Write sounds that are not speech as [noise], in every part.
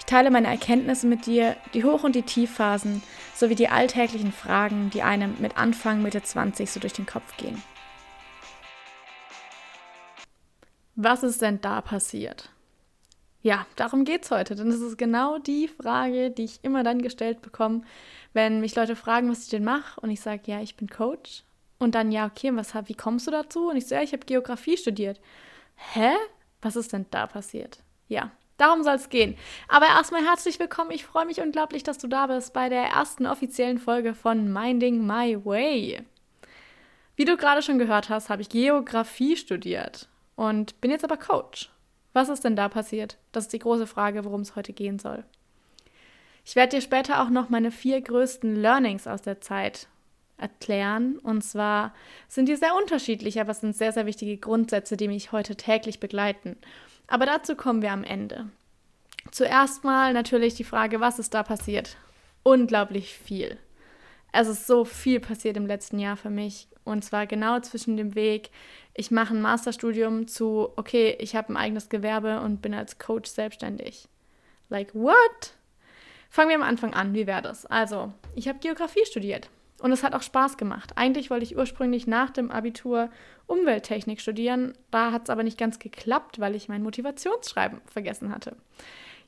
Ich teile meine Erkenntnisse mit dir, die Hoch- und die Tiefphasen, sowie die alltäglichen Fragen, die einem mit Anfang, Mitte 20 so durch den Kopf gehen. Was ist denn da passiert? Ja, darum geht es heute, denn es ist genau die Frage, die ich immer dann gestellt bekomme, wenn mich Leute fragen, was ich denn mache und ich sage, ja, ich bin Coach. Und dann, ja, okay, was, wie kommst du dazu? Und ich sage, ja, ich habe Geografie studiert. Hä? Was ist denn da passiert? Ja, darum soll es gehen. Aber erstmal herzlich willkommen. Ich freue mich unglaublich, dass du da bist bei der ersten offiziellen Folge von Minding My Way. Wie du gerade schon gehört hast, habe ich Geografie studiert und bin jetzt aber Coach. Was ist denn da passiert? Das ist die große Frage, worum es heute gehen soll. Ich werde dir später auch noch meine vier größten Learnings aus der Zeit erklären. Und zwar sind die sehr unterschiedlich, aber es sind sehr, sehr wichtige Grundsätze, die mich heute täglich begleiten. Aber dazu kommen wir am Ende. Zuerst mal natürlich die Frage, was ist da passiert? Unglaublich viel. Es ist so viel passiert im letzten Jahr für mich. Und zwar genau zwischen dem Weg, ich mache ein Masterstudium zu, okay, ich habe ein eigenes Gewerbe und bin als Coach selbstständig. Like, what? Fangen wir am Anfang an. Wie wäre das? Also, ich habe Geografie studiert. Und es hat auch Spaß gemacht. Eigentlich wollte ich ursprünglich nach dem Abitur Umwelttechnik studieren. Da hat es aber nicht ganz geklappt, weil ich mein Motivationsschreiben vergessen hatte.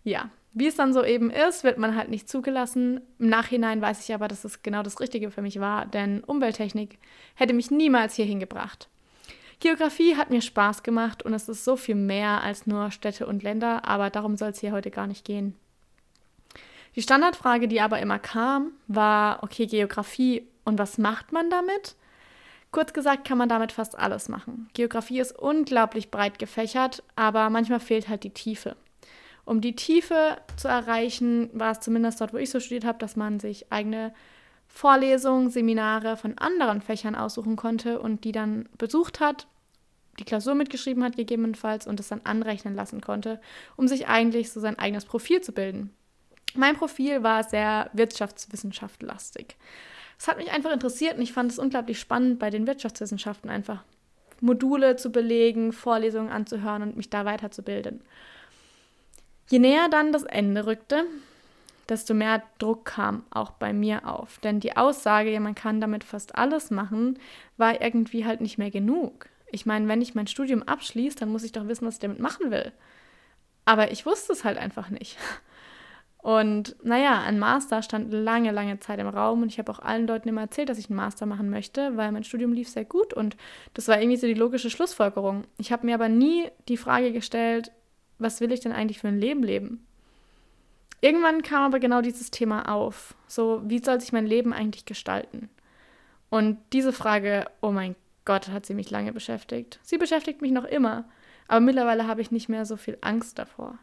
Ja, wie es dann so eben ist, wird man halt nicht zugelassen. Im Nachhinein weiß ich aber, dass es genau das Richtige für mich war, denn Umwelttechnik hätte mich niemals hierhin gebracht. Geografie hat mir Spaß gemacht und es ist so viel mehr als nur Städte und Länder, aber darum soll es hier heute gar nicht gehen. Die Standardfrage, die aber immer kam, war, okay, Geografie und was macht man damit? Kurz gesagt kann man damit fast alles machen. Geografie ist unglaublich breit gefächert, aber manchmal fehlt halt die Tiefe. Um die Tiefe zu erreichen, war es zumindest dort, wo ich so studiert habe, dass man sich eigene Vorlesungen, Seminare von anderen Fächern aussuchen konnte und die dann besucht hat, die Klausur mitgeschrieben hat gegebenenfalls und es dann anrechnen lassen konnte, um sich eigentlich so sein eigenes Profil zu bilden. Mein Profil war sehr wirtschaftswissenschaftlastig. Es hat mich einfach interessiert und ich fand es unglaublich spannend, bei den Wirtschaftswissenschaften einfach Module zu belegen, Vorlesungen anzuhören und mich da weiterzubilden. Je näher dann das Ende rückte, desto mehr Druck kam auch bei mir auf. Denn die Aussage, ja, man kann damit fast alles machen, war irgendwie halt nicht mehr genug. Ich meine, wenn ich mein Studium abschließe, dann muss ich doch wissen, was ich damit machen will. Aber ich wusste es halt einfach nicht. Und naja, ein Master stand lange, lange Zeit im Raum und ich habe auch allen Leuten immer erzählt, dass ich einen Master machen möchte, weil mein Studium lief sehr gut und das war irgendwie so die logische Schlussfolgerung. Ich habe mir aber nie die Frage gestellt, was will ich denn eigentlich für ein Leben leben? Irgendwann kam aber genau dieses Thema auf. So, wie soll sich mein Leben eigentlich gestalten? Und diese Frage, oh mein Gott, hat sie mich lange beschäftigt. Sie beschäftigt mich noch immer, aber mittlerweile habe ich nicht mehr so viel Angst davor.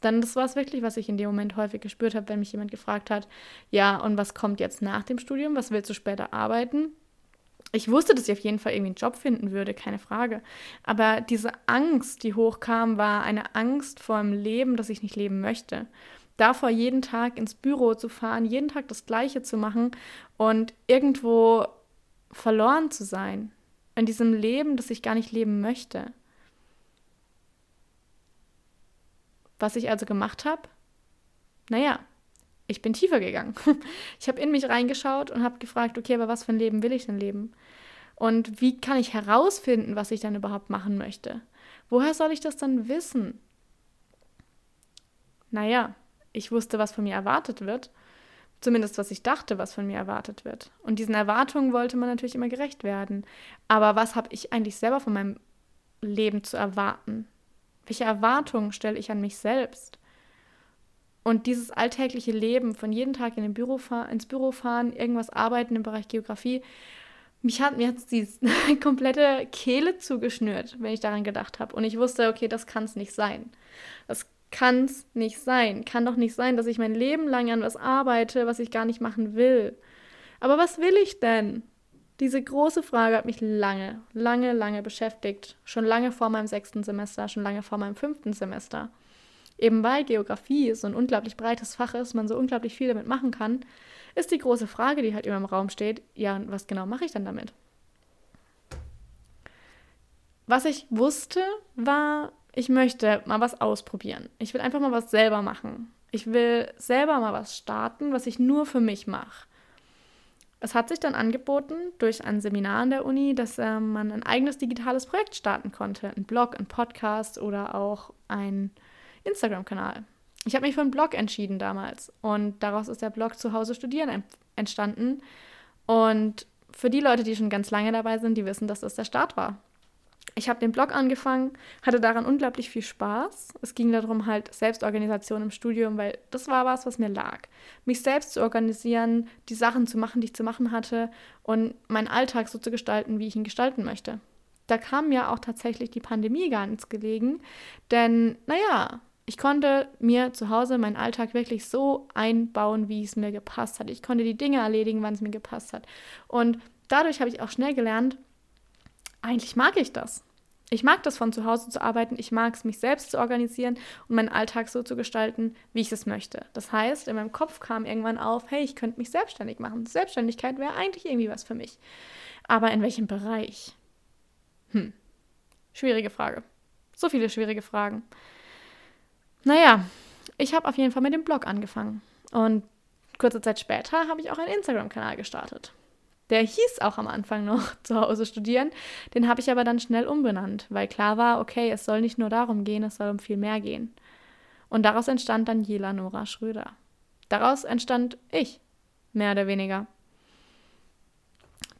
Dann das war es wirklich, was ich in dem Moment häufig gespürt habe, wenn mich jemand gefragt hat, ja, und was kommt jetzt nach dem Studium? Was willst du später arbeiten? Ich wusste, dass ich auf jeden Fall irgendwie einen Job finden würde, keine Frage. Aber diese Angst, die hochkam, war eine Angst vor einem Leben, das ich nicht leben möchte. Davor jeden Tag ins Büro zu fahren, jeden Tag das Gleiche zu machen und irgendwo verloren zu sein. In diesem Leben, das ich gar nicht leben möchte. Was ich also gemacht habe? Naja, ich bin tiefer gegangen. [laughs] Ich habe in mich reingeschaut und habe gefragt, okay, aber was für ein Leben will ich denn leben? Und wie kann ich herausfinden, was ich dann überhaupt machen möchte? Woher soll ich das dann wissen? Naja, ich wusste, was von mir erwartet wird. Zumindest, was ich dachte, was von mir erwartet wird. Und diesen Erwartungen wollte man natürlich immer gerecht werden. Aber was habe ich eigentlich selber von meinem Leben zu erwarten? Welche Erwartungen stelle ich an mich selbst? Und dieses alltägliche Leben, von jedem Tag in den Büro ins Büro fahren, irgendwas arbeiten im Bereich Geografie, mich hat mir jetzt die [laughs] komplette Kehle zugeschnürt, wenn ich daran gedacht habe. Und ich wusste, okay, das kann es nicht sein. Das kann es nicht sein. Kann doch nicht sein, dass ich mein Leben lang an was arbeite, was ich gar nicht machen will. Aber was will ich denn? Diese große Frage hat mich lange, lange, lange beschäftigt. Schon lange vor meinem sechsten Semester, schon lange vor meinem fünften Semester. Eben weil Geografie so ein unglaublich breites Fach ist, man so unglaublich viel damit machen kann, ist die große Frage, die halt immer im Raum steht, ja, und was genau mache ich dann damit? Was ich wusste, war, ich möchte mal was ausprobieren. Ich will einfach mal was selber machen. Ich will selber mal was starten, was ich nur für mich mache. Es hat sich dann angeboten durch ein Seminar an der Uni, dass äh, man ein eigenes digitales Projekt starten konnte. Ein Blog, ein Podcast oder auch ein Instagram-Kanal. Ich habe mich für einen Blog entschieden damals und daraus ist der Blog Zuhause studieren entstanden. Und für die Leute, die schon ganz lange dabei sind, die wissen, dass das der Start war ich habe den Blog angefangen, hatte daran unglaublich viel Spaß. Es ging darum, halt Selbstorganisation im Studium, weil das war was, was mir lag. Mich selbst zu organisieren, die Sachen zu machen, die ich zu machen hatte und meinen Alltag so zu gestalten, wie ich ihn gestalten möchte. Da kam mir auch tatsächlich die Pandemie gar nichts gelegen, denn naja, ich konnte mir zu Hause meinen Alltag wirklich so einbauen, wie es mir gepasst hat. Ich konnte die Dinge erledigen, wann es mir gepasst hat. Und dadurch habe ich auch schnell gelernt, eigentlich mag ich das. Ich mag das von zu Hause zu arbeiten, ich mag es, mich selbst zu organisieren und meinen Alltag so zu gestalten, wie ich es möchte. Das heißt, in meinem Kopf kam irgendwann auf, hey, ich könnte mich selbstständig machen. Selbstständigkeit wäre eigentlich irgendwie was für mich. Aber in welchem Bereich? Hm, schwierige Frage. So viele schwierige Fragen. Naja, ich habe auf jeden Fall mit dem Blog angefangen. Und kurze Zeit später habe ich auch einen Instagram-Kanal gestartet. Der hieß auch am Anfang noch [laughs] zu Hause studieren. Den habe ich aber dann schnell umbenannt, weil klar war, okay, es soll nicht nur darum gehen, es soll um viel mehr gehen. Und daraus entstand dann Jela Nora Schröder. Daraus entstand ich, mehr oder weniger.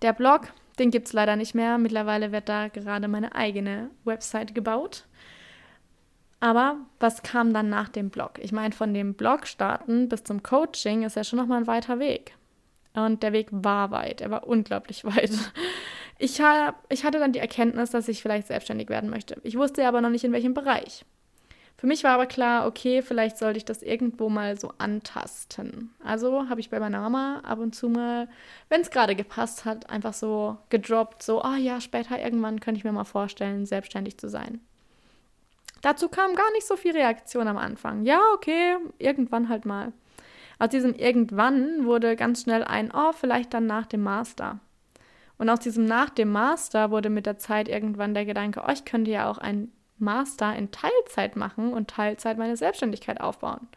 Der Blog, den gibt es leider nicht mehr. Mittlerweile wird da gerade meine eigene Website gebaut. Aber was kam dann nach dem Blog? Ich meine, von dem Blog starten bis zum Coaching ist ja schon nochmal ein weiter Weg. Und der Weg war weit, er war unglaublich [laughs] weit. Ich, hab, ich hatte dann die Erkenntnis, dass ich vielleicht selbstständig werden möchte. Ich wusste aber noch nicht, in welchem Bereich. Für mich war aber klar, okay, vielleicht sollte ich das irgendwo mal so antasten. Also habe ich bei meiner Mama ab und zu mal, wenn es gerade gepasst hat, einfach so gedroppt, so, ah oh ja, später irgendwann könnte ich mir mal vorstellen, selbstständig zu sein. Dazu kam gar nicht so viel Reaktion am Anfang. Ja, okay, irgendwann halt mal. Aus diesem irgendwann wurde ganz schnell ein, oh, vielleicht dann nach dem Master. Und aus diesem nach dem Master wurde mit der Zeit irgendwann der Gedanke, oh, ich könnte ja auch ein Master in Teilzeit machen und Teilzeit meine Selbstständigkeit aufbauen.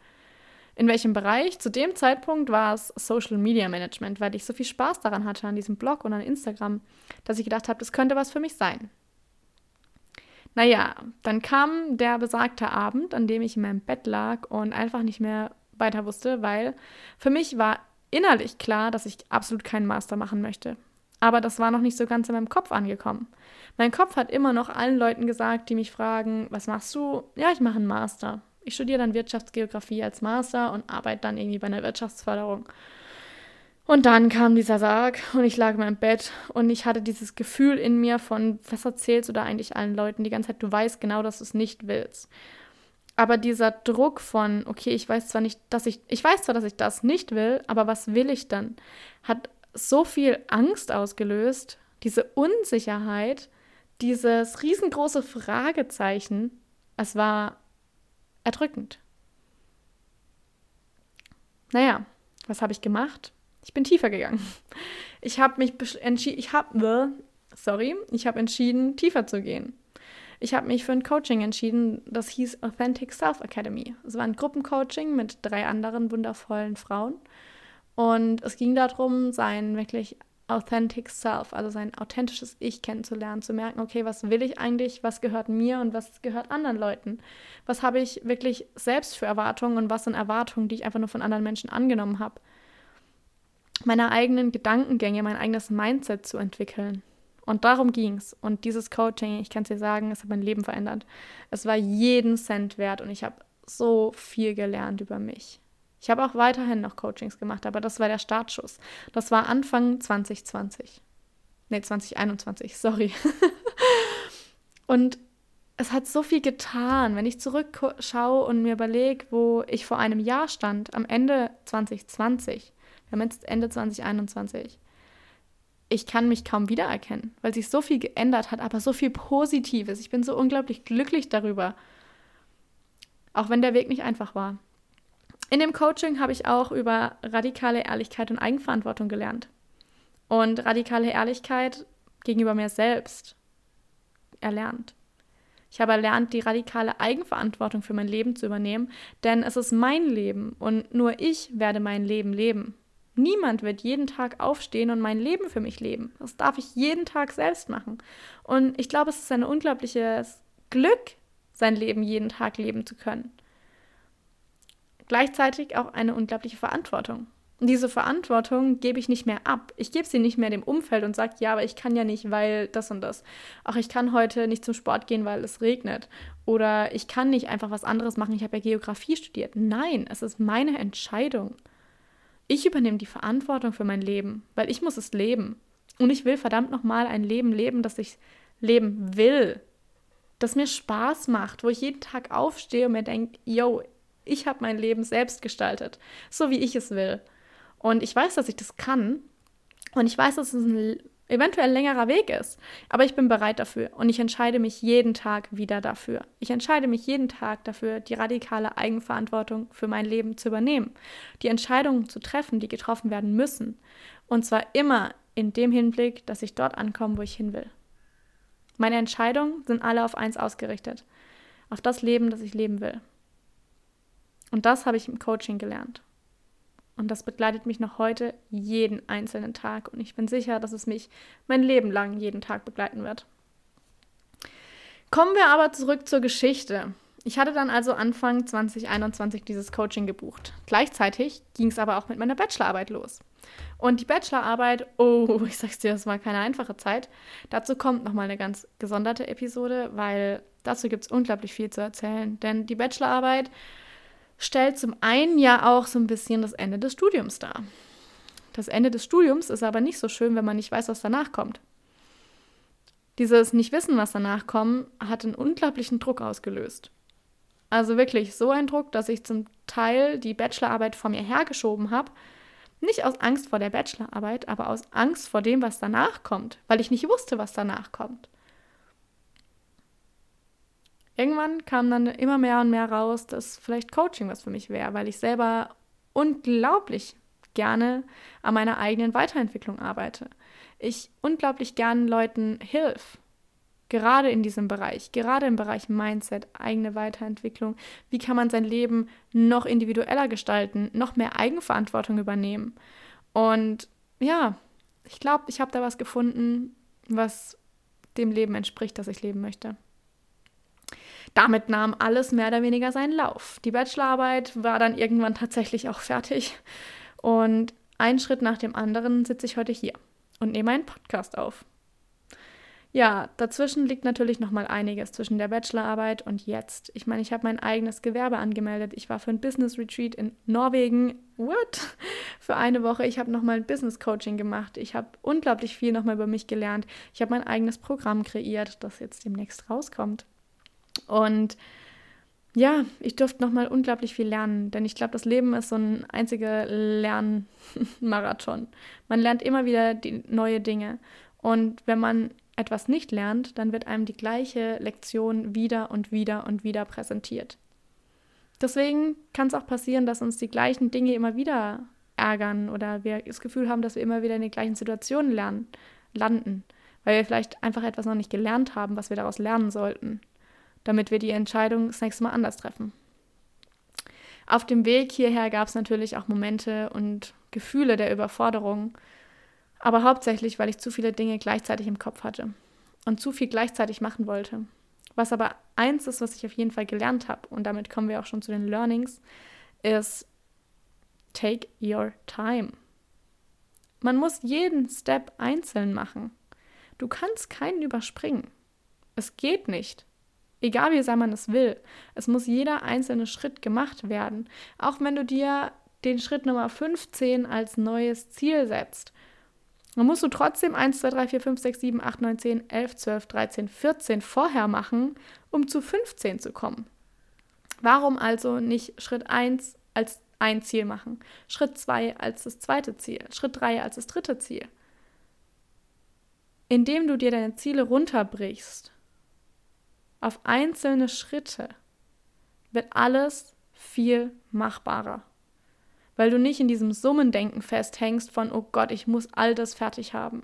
In welchem Bereich? Zu dem Zeitpunkt war es Social Media Management, weil ich so viel Spaß daran hatte an diesem Blog und an Instagram, dass ich gedacht habe, das könnte was für mich sein. Naja, dann kam der besagte Abend, an dem ich in meinem Bett lag und einfach nicht mehr weiter wusste, weil für mich war innerlich klar, dass ich absolut keinen Master machen möchte. Aber das war noch nicht so ganz in meinem Kopf angekommen. Mein Kopf hat immer noch allen Leuten gesagt, die mich fragen, was machst du? Ja, ich mache einen Master. Ich studiere dann Wirtschaftsgeografie als Master und arbeite dann irgendwie bei einer Wirtschaftsförderung. Und dann kam dieser Sarg und ich lag in meinem Bett und ich hatte dieses Gefühl in mir von, was erzählst du da eigentlich allen Leuten die ganze Zeit? Du weißt genau, dass du es nicht willst. Aber dieser Druck von, okay, ich weiß zwar nicht, dass ich, ich weiß zwar, dass ich das nicht will, aber was will ich dann, hat so viel Angst ausgelöst, diese Unsicherheit, dieses riesengroße Fragezeichen. Es war erdrückend. Naja, was habe ich gemacht? Ich bin tiefer gegangen. Ich habe mich entschieden, ich habe, sorry, ich habe entschieden, tiefer zu gehen. Ich habe mich für ein Coaching entschieden, das hieß Authentic Self Academy. Es war ein Gruppencoaching mit drei anderen wundervollen Frauen. Und es ging darum, sein wirklich Authentic Self, also sein authentisches Ich kennenzulernen, zu merken, okay, was will ich eigentlich, was gehört mir und was gehört anderen Leuten? Was habe ich wirklich selbst für Erwartungen und was sind Erwartungen, die ich einfach nur von anderen Menschen angenommen habe? Meine eigenen Gedankengänge, mein eigenes Mindset zu entwickeln. Und darum ging es. Und dieses Coaching, ich kann es dir sagen, es hat mein Leben verändert. Es war jeden Cent wert und ich habe so viel gelernt über mich. Ich habe auch weiterhin noch Coachings gemacht, aber das war der Startschuss. Das war Anfang 2020. Nee, 2021, sorry. [laughs] und es hat so viel getan, wenn ich zurückschaue und mir überlege, wo ich vor einem Jahr stand, am Ende 2020. Wir haben jetzt Ende 2021 ich kann mich kaum wiedererkennen, weil sich so viel geändert hat, aber so viel Positives. Ich bin so unglaublich glücklich darüber. Auch wenn der Weg nicht einfach war. In dem Coaching habe ich auch über radikale Ehrlichkeit und Eigenverantwortung gelernt. Und radikale Ehrlichkeit gegenüber mir selbst erlernt. Ich habe erlernt, die radikale Eigenverantwortung für mein Leben zu übernehmen, denn es ist mein Leben und nur ich werde mein Leben leben. Niemand wird jeden Tag aufstehen und mein Leben für mich leben. Das darf ich jeden Tag selbst machen. Und ich glaube, es ist ein unglaubliches Glück, sein Leben jeden Tag leben zu können. Gleichzeitig auch eine unglaubliche Verantwortung. Und diese Verantwortung gebe ich nicht mehr ab. Ich gebe sie nicht mehr dem Umfeld und sage, ja, aber ich kann ja nicht, weil das und das. Auch ich kann heute nicht zum Sport gehen, weil es regnet. Oder ich kann nicht einfach was anderes machen. Ich habe ja Geografie studiert. Nein, es ist meine Entscheidung. Ich übernehme die Verantwortung für mein Leben, weil ich muss es leben. Und ich will verdammt nochmal ein Leben leben, das ich leben will. Das mir Spaß macht, wo ich jeden Tag aufstehe und mir denke, yo, ich habe mein Leben selbst gestaltet, so wie ich es will. Und ich weiß, dass ich das kann. Und ich weiß, dass es ein eventuell längerer Weg ist. Aber ich bin bereit dafür. Und ich entscheide mich jeden Tag wieder dafür. Ich entscheide mich jeden Tag dafür, die radikale Eigenverantwortung für mein Leben zu übernehmen. Die Entscheidungen zu treffen, die getroffen werden müssen. Und zwar immer in dem Hinblick, dass ich dort ankomme, wo ich hin will. Meine Entscheidungen sind alle auf eins ausgerichtet. Auf das Leben, das ich leben will. Und das habe ich im Coaching gelernt. Und das begleitet mich noch heute jeden einzelnen Tag. Und ich bin sicher, dass es mich mein Leben lang jeden Tag begleiten wird. Kommen wir aber zurück zur Geschichte. Ich hatte dann also Anfang 2021 dieses Coaching gebucht. Gleichzeitig ging es aber auch mit meiner Bachelorarbeit los. Und die Bachelorarbeit, oh, [laughs] ich sag's dir, das war keine einfache Zeit. Dazu kommt nochmal eine ganz gesonderte Episode, weil dazu gibt es unglaublich viel zu erzählen. Denn die Bachelorarbeit stellt zum einen ja auch so ein bisschen das Ende des Studiums dar. Das Ende des Studiums ist aber nicht so schön, wenn man nicht weiß, was danach kommt. Dieses Nicht-Wissen, was danach kommt, hat einen unglaublichen Druck ausgelöst. Also wirklich so ein Druck, dass ich zum Teil die Bachelorarbeit vor mir hergeschoben habe. Nicht aus Angst vor der Bachelorarbeit, aber aus Angst vor dem, was danach kommt, weil ich nicht wusste, was danach kommt. Irgendwann kam dann immer mehr und mehr raus, dass vielleicht Coaching was für mich wäre, weil ich selber unglaublich gerne an meiner eigenen Weiterentwicklung arbeite. Ich unglaublich gern Leuten hilf. Gerade in diesem Bereich, gerade im Bereich Mindset, eigene Weiterentwicklung. Wie kann man sein Leben noch individueller gestalten, noch mehr Eigenverantwortung übernehmen? Und ja, ich glaube, ich habe da was gefunden, was dem Leben entspricht, das ich leben möchte. Damit nahm alles mehr oder weniger seinen Lauf. Die Bachelorarbeit war dann irgendwann tatsächlich auch fertig. Und einen Schritt nach dem anderen sitze ich heute hier und nehme einen Podcast auf. Ja, dazwischen liegt natürlich noch mal einiges zwischen der Bachelorarbeit und jetzt. Ich meine, ich habe mein eigenes Gewerbe angemeldet. Ich war für ein Business Retreat in Norwegen. What? Für eine Woche. Ich habe noch mal ein Business Coaching gemacht. Ich habe unglaublich viel noch mal über mich gelernt. Ich habe mein eigenes Programm kreiert, das jetzt demnächst rauskommt. Und ja, ich durfte nochmal unglaublich viel lernen, denn ich glaube, das Leben ist so ein einziger Lernmarathon. Man lernt immer wieder die neue Dinge. Und wenn man etwas nicht lernt, dann wird einem die gleiche Lektion wieder und wieder und wieder präsentiert. Deswegen kann es auch passieren, dass uns die gleichen Dinge immer wieder ärgern oder wir das Gefühl haben, dass wir immer wieder in den gleichen Situationen lernen, landen, weil wir vielleicht einfach etwas noch nicht gelernt haben, was wir daraus lernen sollten damit wir die Entscheidung das nächste Mal anders treffen. Auf dem Weg hierher gab es natürlich auch Momente und Gefühle der Überforderung, aber hauptsächlich, weil ich zu viele Dinge gleichzeitig im Kopf hatte und zu viel gleichzeitig machen wollte. Was aber eins ist, was ich auf jeden Fall gelernt habe, und damit kommen wir auch schon zu den Learnings, ist take your time. Man muss jeden Step einzeln machen. Du kannst keinen überspringen. Es geht nicht. Egal wie sehr man es will. Es muss jeder einzelne Schritt gemacht werden. Auch wenn du dir den Schritt Nummer 15 als neues Ziel setzt. Dann musst du trotzdem 1, 2, 3, 4, 5, 6, 7, 8, 9, 10, 11, 12, 13, 14 vorher machen, um zu 15 zu kommen. Warum also nicht Schritt 1 als ein Ziel machen, Schritt 2 als das zweite Ziel, Schritt 3 als das dritte Ziel? indem du dir deine Ziele runterbrichst auf einzelne Schritte, wird alles viel machbarer. Weil du nicht in diesem Summendenken festhängst von, oh Gott, ich muss all das fertig haben.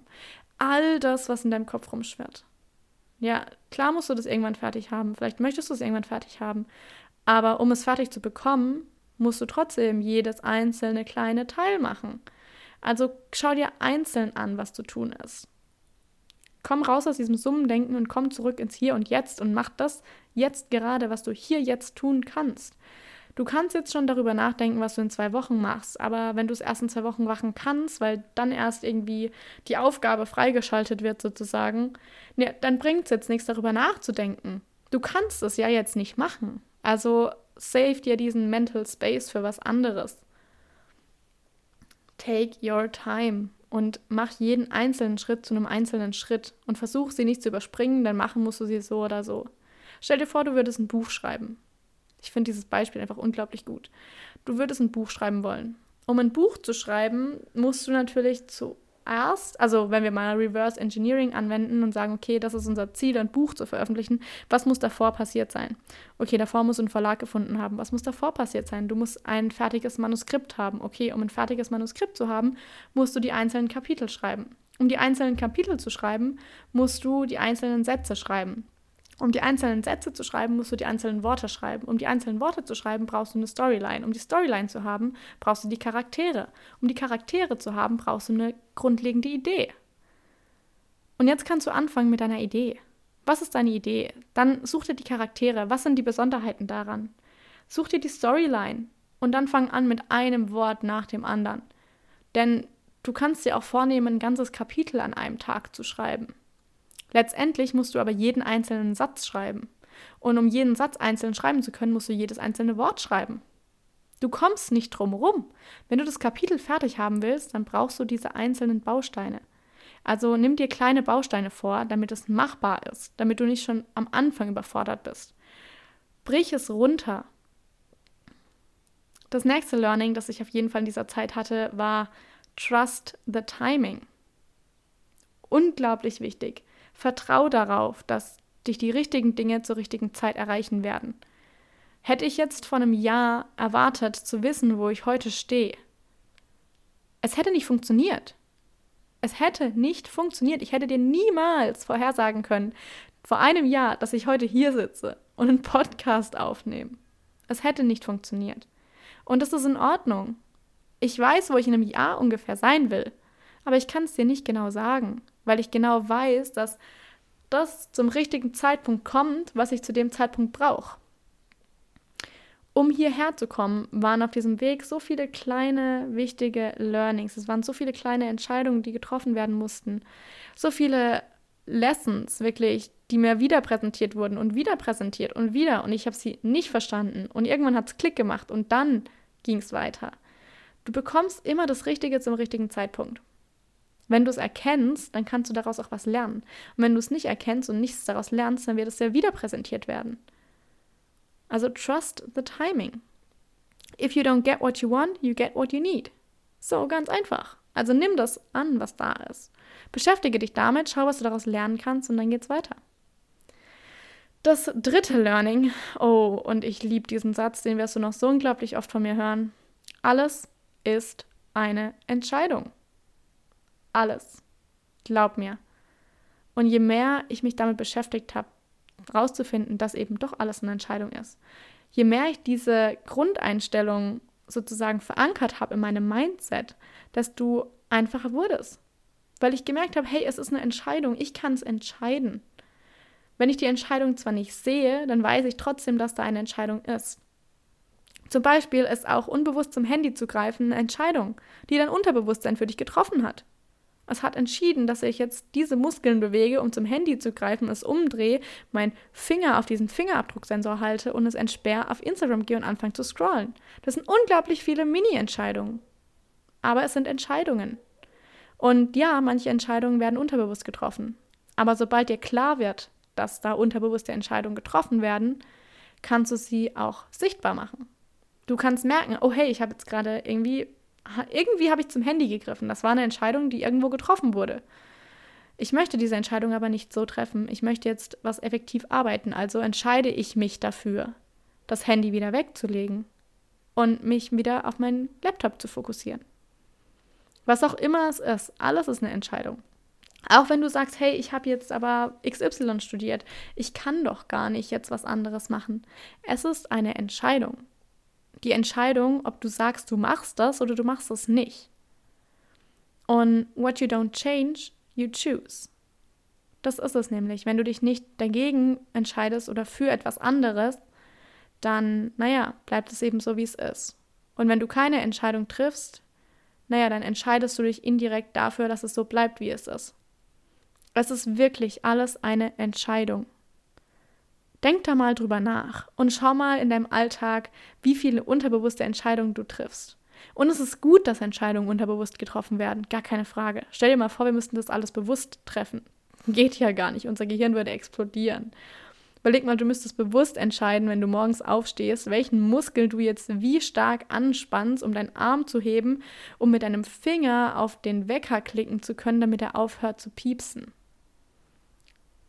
All das, was in deinem Kopf rumschwirrt. Ja, klar musst du das irgendwann fertig haben. Vielleicht möchtest du es irgendwann fertig haben. Aber um es fertig zu bekommen, musst du trotzdem jedes einzelne kleine Teil machen. Also schau dir einzeln an, was zu tun ist. Komm raus aus diesem Summendenken und komm zurück ins Hier und Jetzt und mach das jetzt gerade, was du hier jetzt tun kannst. Du kannst jetzt schon darüber nachdenken, was du in zwei Wochen machst, aber wenn du es erst in zwei Wochen machen kannst, weil dann erst irgendwie die Aufgabe freigeschaltet wird sozusagen, ne, dann bringt es jetzt nichts darüber nachzudenken. Du kannst es ja jetzt nicht machen. Also save dir diesen Mental Space für was anderes. Take your time und mach jeden einzelnen Schritt zu einem einzelnen Schritt und versuch sie nicht zu überspringen, dann machen musst du sie so oder so. Stell dir vor, du würdest ein Buch schreiben. Ich finde dieses Beispiel einfach unglaublich gut. Du würdest ein Buch schreiben wollen. Um ein Buch zu schreiben, musst du natürlich zu erst, also wenn wir mal Reverse Engineering anwenden und sagen, okay, das ist unser Ziel, ein Buch zu veröffentlichen, was muss davor passiert sein? Okay, davor muss ein Verlag gefunden haben. Was muss davor passiert sein? Du musst ein fertiges Manuskript haben. Okay, um ein fertiges Manuskript zu haben, musst du die einzelnen Kapitel schreiben. Um die einzelnen Kapitel zu schreiben, musst du die einzelnen Sätze schreiben. Um die einzelnen Sätze zu schreiben, musst du die einzelnen Worte schreiben. Um die einzelnen Worte zu schreiben, brauchst du eine Storyline. Um die Storyline zu haben, brauchst du die Charaktere. Um die Charaktere zu haben, brauchst du eine grundlegende Idee. Und jetzt kannst du anfangen mit deiner Idee. Was ist deine Idee? Dann such dir die Charaktere. Was sind die Besonderheiten daran? Such dir die Storyline. Und dann fang an mit einem Wort nach dem anderen. Denn du kannst dir auch vornehmen, ein ganzes Kapitel an einem Tag zu schreiben. Letztendlich musst du aber jeden einzelnen Satz schreiben. Und um jeden Satz einzeln schreiben zu können, musst du jedes einzelne Wort schreiben. Du kommst nicht drum rum. Wenn du das Kapitel fertig haben willst, dann brauchst du diese einzelnen Bausteine. Also nimm dir kleine Bausteine vor, damit es machbar ist, damit du nicht schon am Anfang überfordert bist. Brich es runter. Das nächste Learning, das ich auf jeden Fall in dieser Zeit hatte, war Trust the Timing. Unglaublich wichtig. Vertrau darauf, dass dich die richtigen Dinge zur richtigen Zeit erreichen werden. Hätte ich jetzt vor einem Jahr erwartet zu wissen, wo ich heute stehe, es hätte nicht funktioniert. Es hätte nicht funktioniert. Ich hätte dir niemals vorhersagen können, vor einem Jahr, dass ich heute hier sitze und einen Podcast aufnehme. Es hätte nicht funktioniert. Und das ist in Ordnung. Ich weiß, wo ich in einem Jahr ungefähr sein will, aber ich kann es dir nicht genau sagen weil ich genau weiß, dass das zum richtigen Zeitpunkt kommt, was ich zu dem Zeitpunkt brauche. Um hierher zu kommen, waren auf diesem Weg so viele kleine, wichtige Learnings. Es waren so viele kleine Entscheidungen, die getroffen werden mussten. So viele Lessons, wirklich, die mir wieder präsentiert wurden und wieder präsentiert und wieder. Und ich habe sie nicht verstanden. Und irgendwann hat es Klick gemacht und dann ging es weiter. Du bekommst immer das Richtige zum richtigen Zeitpunkt. Wenn du es erkennst, dann kannst du daraus auch was lernen. Und wenn du es nicht erkennst und nichts daraus lernst, dann wird es ja wieder präsentiert werden. Also trust the timing. If you don't get what you want, you get what you need. So ganz einfach. Also nimm das an, was da ist. Beschäftige dich damit, schau, was du daraus lernen kannst und dann geht's weiter. Das dritte Learning, oh, und ich liebe diesen Satz, den wirst du noch so unglaublich oft von mir hören. Alles ist eine Entscheidung. Alles. Glaub mir. Und je mehr ich mich damit beschäftigt habe, rauszufinden, dass eben doch alles eine Entscheidung ist, je mehr ich diese Grundeinstellung sozusagen verankert habe in meinem Mindset, desto einfacher wurde es. Weil ich gemerkt habe, hey, es ist eine Entscheidung, ich kann es entscheiden. Wenn ich die Entscheidung zwar nicht sehe, dann weiß ich trotzdem, dass da eine Entscheidung ist. Zum Beispiel ist auch unbewusst zum Handy zu greifen eine Entscheidung, die dein Unterbewusstsein für dich getroffen hat. Es hat entschieden, dass ich jetzt diese Muskeln bewege, um zum Handy zu greifen, es umdrehe, meinen Finger auf diesen Fingerabdrucksensor halte und es entsperre, auf Instagram gehe und anfange zu scrollen. Das sind unglaublich viele Mini-Entscheidungen. Aber es sind Entscheidungen. Und ja, manche Entscheidungen werden unterbewusst getroffen. Aber sobald dir klar wird, dass da unterbewusste Entscheidungen getroffen werden, kannst du sie auch sichtbar machen. Du kannst merken, oh hey, ich habe jetzt gerade irgendwie irgendwie habe ich zum Handy gegriffen. Das war eine Entscheidung, die irgendwo getroffen wurde. Ich möchte diese Entscheidung aber nicht so treffen. Ich möchte jetzt was effektiv arbeiten. Also entscheide ich mich dafür, das Handy wieder wegzulegen und mich wieder auf meinen Laptop zu fokussieren. Was auch immer es ist, alles ist eine Entscheidung. Auch wenn du sagst, hey, ich habe jetzt aber XY studiert, ich kann doch gar nicht jetzt was anderes machen. Es ist eine Entscheidung. Die Entscheidung, ob du sagst, du machst das oder du machst es nicht. Und what you don't change, you choose. Das ist es nämlich. Wenn du dich nicht dagegen entscheidest oder für etwas anderes, dann, naja, bleibt es eben so, wie es ist. Und wenn du keine Entscheidung triffst, naja, dann entscheidest du dich indirekt dafür, dass es so bleibt, wie es ist. Es ist wirklich alles eine Entscheidung. Denk da mal drüber nach und schau mal in deinem Alltag, wie viele unterbewusste Entscheidungen du triffst. Und es ist gut, dass Entscheidungen unterbewusst getroffen werden, gar keine Frage. Stell dir mal vor, wir müssten das alles bewusst treffen. Geht ja gar nicht, unser Gehirn würde explodieren. Überleg mal, du müsstest bewusst entscheiden, wenn du morgens aufstehst, welchen Muskel du jetzt wie stark anspannst, um deinen Arm zu heben, um mit deinem Finger auf den Wecker klicken zu können, damit er aufhört zu piepsen.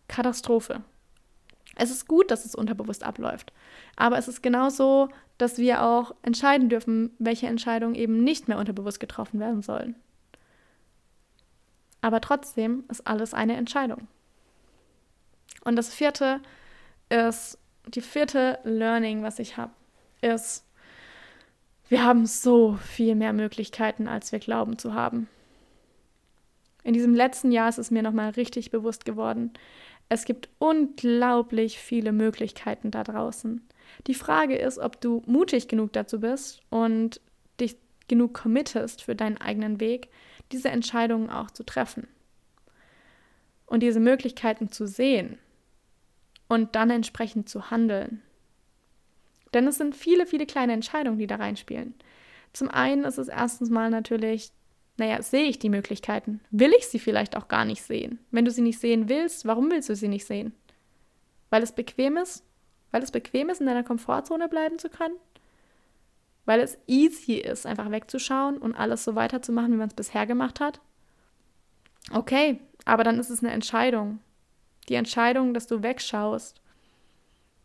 Katastrophe. Es ist gut, dass es unterbewusst abläuft. Aber es ist genauso, dass wir auch entscheiden dürfen, welche Entscheidungen eben nicht mehr unterbewusst getroffen werden sollen. Aber trotzdem ist alles eine Entscheidung. Und das vierte ist, die vierte Learning, was ich habe, ist, wir haben so viel mehr Möglichkeiten, als wir glauben zu haben. In diesem letzten Jahr ist es mir nochmal richtig bewusst geworden. Es gibt unglaublich viele Möglichkeiten da draußen. Die Frage ist, ob du mutig genug dazu bist und dich genug committest für deinen eigenen Weg, diese Entscheidungen auch zu treffen. Und diese Möglichkeiten zu sehen und dann entsprechend zu handeln. Denn es sind viele, viele kleine Entscheidungen, die da reinspielen. Zum einen ist es erstens mal natürlich, naja, sehe ich die Möglichkeiten? Will ich sie vielleicht auch gar nicht sehen? Wenn du sie nicht sehen willst, warum willst du sie nicht sehen? Weil es bequem ist? Weil es bequem ist, in deiner Komfortzone bleiben zu können? Weil es easy ist, einfach wegzuschauen und alles so weiterzumachen, wie man es bisher gemacht hat? Okay, aber dann ist es eine Entscheidung. Die Entscheidung, dass du wegschaust,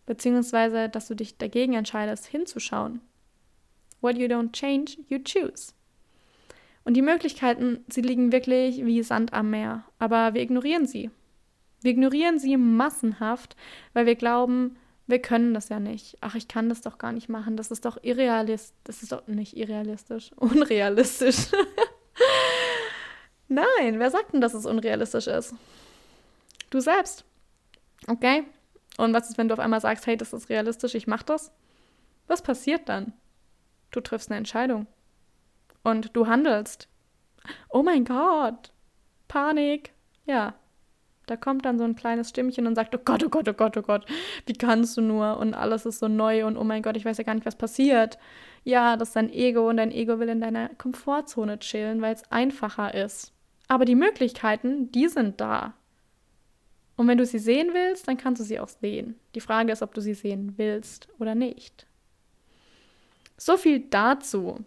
beziehungsweise dass du dich dagegen entscheidest, hinzuschauen. What you don't change, you choose. Und die Möglichkeiten, sie liegen wirklich wie Sand am Meer, aber wir ignorieren sie. Wir ignorieren sie massenhaft, weil wir glauben, wir können das ja nicht. Ach, ich kann das doch gar nicht machen. Das ist doch irrealistisch. Das ist doch nicht irrealistisch. [laughs] Unrealistisch. [laughs] Nein, wer sagt denn, dass es unrealistisch ist? Du selbst. Okay? Und was ist, wenn du auf einmal sagst, hey, das ist realistisch, ich mach das? Was passiert dann? Du triffst eine Entscheidung. Und du handelst. Oh mein Gott. Panik. Ja. Da kommt dann so ein kleines Stimmchen und sagt, oh Gott, oh Gott, oh Gott, oh Gott, wie kannst du nur? Und alles ist so neu und oh mein Gott, ich weiß ja gar nicht, was passiert. Ja, das ist dein Ego und dein Ego will in deiner Komfortzone chillen, weil es einfacher ist. Aber die Möglichkeiten, die sind da. Und wenn du sie sehen willst, dann kannst du sie auch sehen. Die Frage ist, ob du sie sehen willst oder nicht. So viel dazu.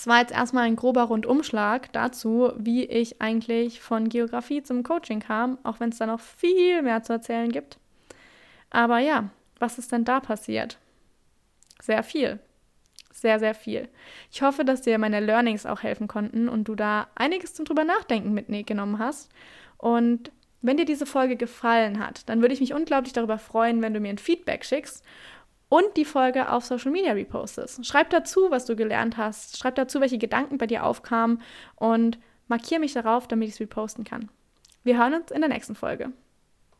Das war jetzt erstmal ein grober Rundumschlag dazu, wie ich eigentlich von Geografie zum Coaching kam, auch wenn es da noch viel mehr zu erzählen gibt. Aber ja, was ist denn da passiert? Sehr viel. Sehr, sehr viel. Ich hoffe, dass dir meine Learnings auch helfen konnten und du da einiges zum drüber nachdenken mitgenommen hast. Und wenn dir diese Folge gefallen hat, dann würde ich mich unglaublich darüber freuen, wenn du mir ein Feedback schickst und die Folge auf Social Media repostest. Schreib dazu, was du gelernt hast. Schreib dazu, welche Gedanken bei dir aufkamen und markiere mich darauf, damit ich es reposten kann. Wir hören uns in der nächsten Folge.